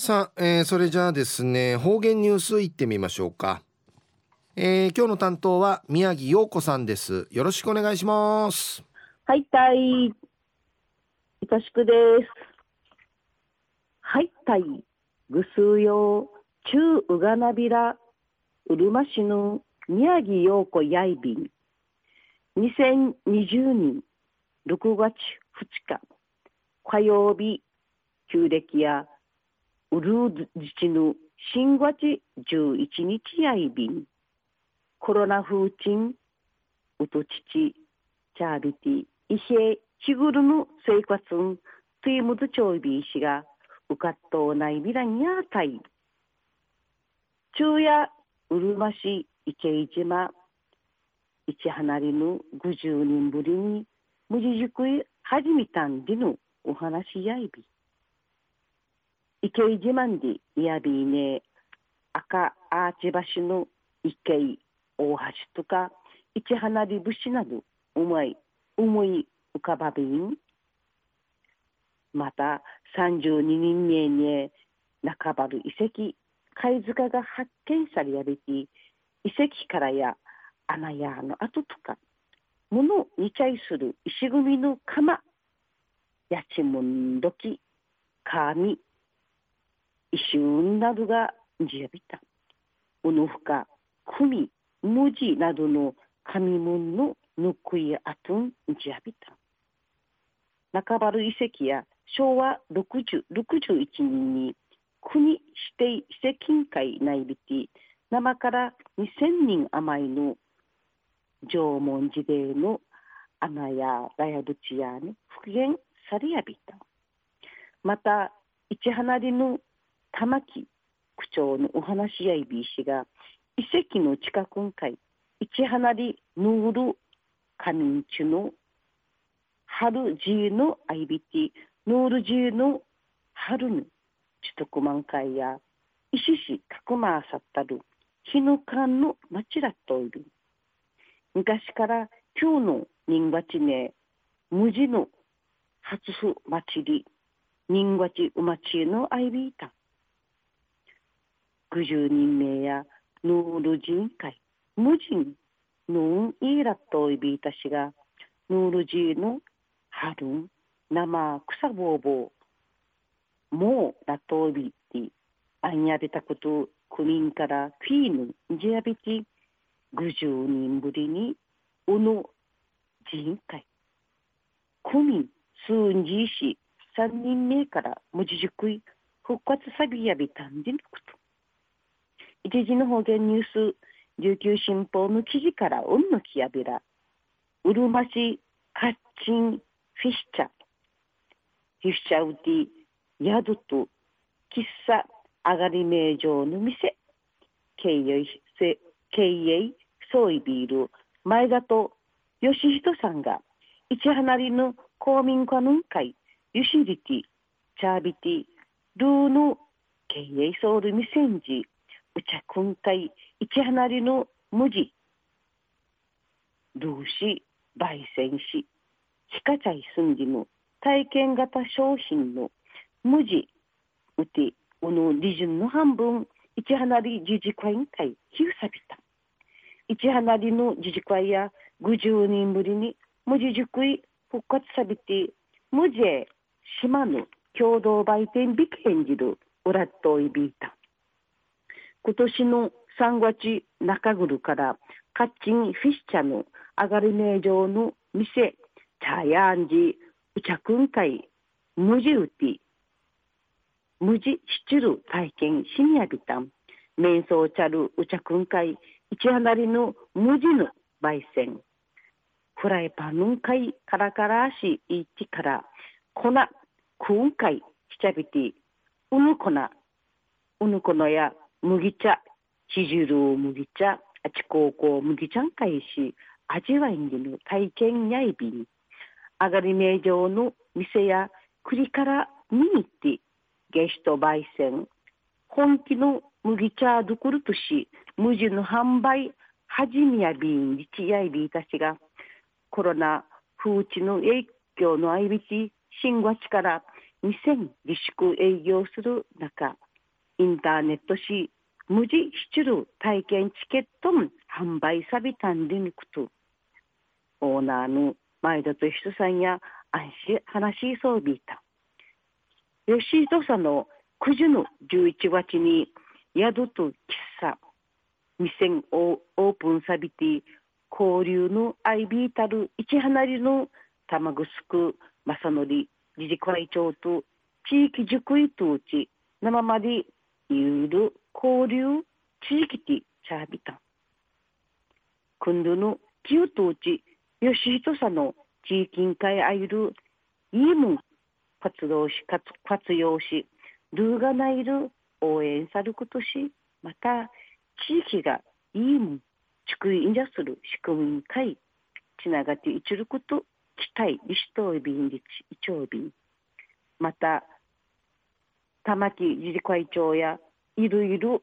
さあ、えー、それじゃあですね方言ニュースいってみましょうか、えー、今日の担当は宮城陽子さんです。よろしくお願いします。はいたいいたしくです。はいたいぐすうよ。中うがなびら。うるま市の。宮城陽子やいびん。2020年6月2日。火曜日。旧暦やうるうズ自ぬ新月11日やいびんコロナ風鎮おとちちチャービティい性ちぐるぬ生活んついむずちょいびいしがうかっとうないびらにやたいちゅうや、うるましいけいじまいちはなりぬぐじゅうにんぶりにむじじくいはじみたんでぬおはなしやいび。池井自慢でいやびいね赤アーチ橋の池井大橋とか市花火節など思い思い浮かばびん。また32人目に中原遺跡貝塚が発見されやびて遺跡からや穴やの跡とか物にちゃいする石組みの釜やちむんどき一瞬などがじやびた。おのふか、くみ、むじなどの紙文のぬくいあとんじやびた。中原遺跡や昭和60 61年に国指定遺跡委員会内びて生から2000人余りの縄文時代の穴やガヤブチやね復元されやびた。また、市離りの玉木区長のお話やいびいしが遺跡の近くんかい市離りぬうる仮眠中の春じのあいびてぬうるじの春の首都満開や石しかくまさったる日の間の町らっといる。昔から今日の人がちね無地の初ふ祭り人がちうまちのあいびいた60人名やヌール人会。無人ヌーンイーラットイビータシがヌールジーの春ん生草ぼうぼう。もうラットイビーティアンヤビタことクミンからフィーヌジアビティ50人ぶりにうの人会。クミンスーンジーシ3人目から文字熟い復活サビヤビタンでのこと。一時の方言ニュース、琉球新報の記事からうんのきやびら、うるま市カッチンフィッシャ、フィッシャウティ、宿と喫茶あがり名城の店、経営、経営、総意ビール、前田と吉人さんが、一離りの公民館の会、ユシリティ、チャービティ、ルーの経営ソウルミセンジ、うちゃ今回一離りの無地同士焙煎しひかちゃいすんじの。体験型商品の無地うておの利潤の半分。一離り自治会員会ひうさびた。一離りの自治会や50人ぶりに無地塾い復活さびて無地島の共同売店ビケンジルウラットイビータ今年のサン三月中ぐるからカッチンフィッシャの上がり名城の店チャヤンジウチャクンカイムジウティムジシチュル体験シニアビタンメンソ想チャルウチャクンカイイチ一ナリのムジの焙煎フライパンンカイカラカラシイチから粉クンカイチチャビティウヌコナウヌコノヤ麦茶、ちじる麦茶、あちこうこう麦茶んかいし、味わいにの体験やいびん、上がり名城の店や栗から見にってゲスト焙煎、本気の麦茶どころとし、無地の販売、はじめやびん、りちやいびたちが、コロナ風地の影響のあいびち、新月から2000自粛営業する中、インターネットし無事しちる体験チケットも販売さびたんでにくと。オーナーの前田と人さんや安心話しそうびいた。吉井戸さの9時の11月に宿と喫茶店をオープンさびて交流のアイビータル一離りの玉城く正則理事会長と地域塾医とうち生までゆる交流地域的チャービタン。今度の旧とうち吉人さの地域会あゆるいいもん活動し活用しルーガナイル応援さることしまた地域がいいもん地区いんじゃする仕組み会つながっていちること期待リストビンリチイチョウビンまた玉木理事会長やいろいろ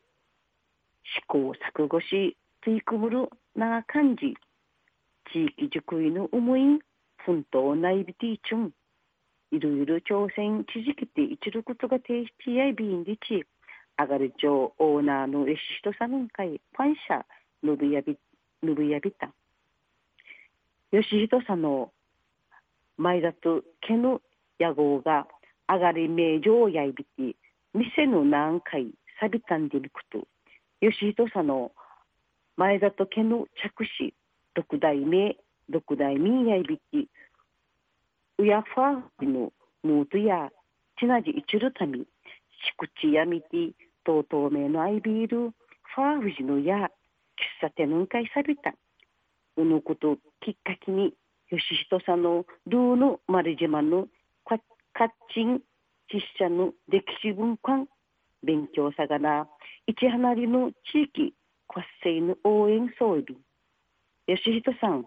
試行錯誤し取り組むるな感じ地域塾位の思い奮闘内ビティーチュンいろいろ挑戦続けていちることが提出やビンリチアガル町オーナーのレシトサヌン会感謝ぬぶやびぬぶやびた。吉人さんの前田と毛の野号が上がり名城をやいびき店の何回さびたんでみくと吉人さんの前田と毛の着手六代目六代目やいびきうやファーのムートやちなじいちるたみ敷地やみてとうとうめのアイビールファーフジのや喫茶店の会さびた。うのこときっかけに吉人さんのルーの丸島のこっカッチン実写の歴史文化勉強さがな一離りの地域活性の応援装備吉人さん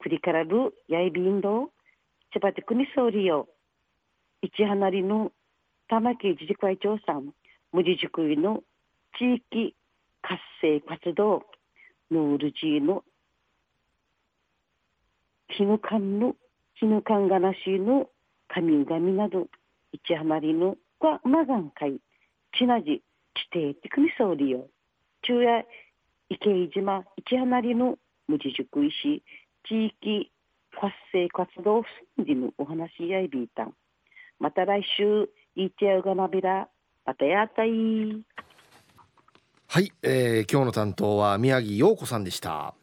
クリカラルやいびんど千葉で国総理よ。一離りの玉木自治会長さん無事塾の地域活性活動ノールジーの絹缶の絹缶がなしの神々など一余りのがまがんかいちなじ地底的にそうりよ。中夜池井島一余りの無事塾石地域活性活動ふんじのお話し合いびいた。んまた来週いちゃうがなびらまたやったい。はい、えー、今日の担当は宮城陽子さんでした。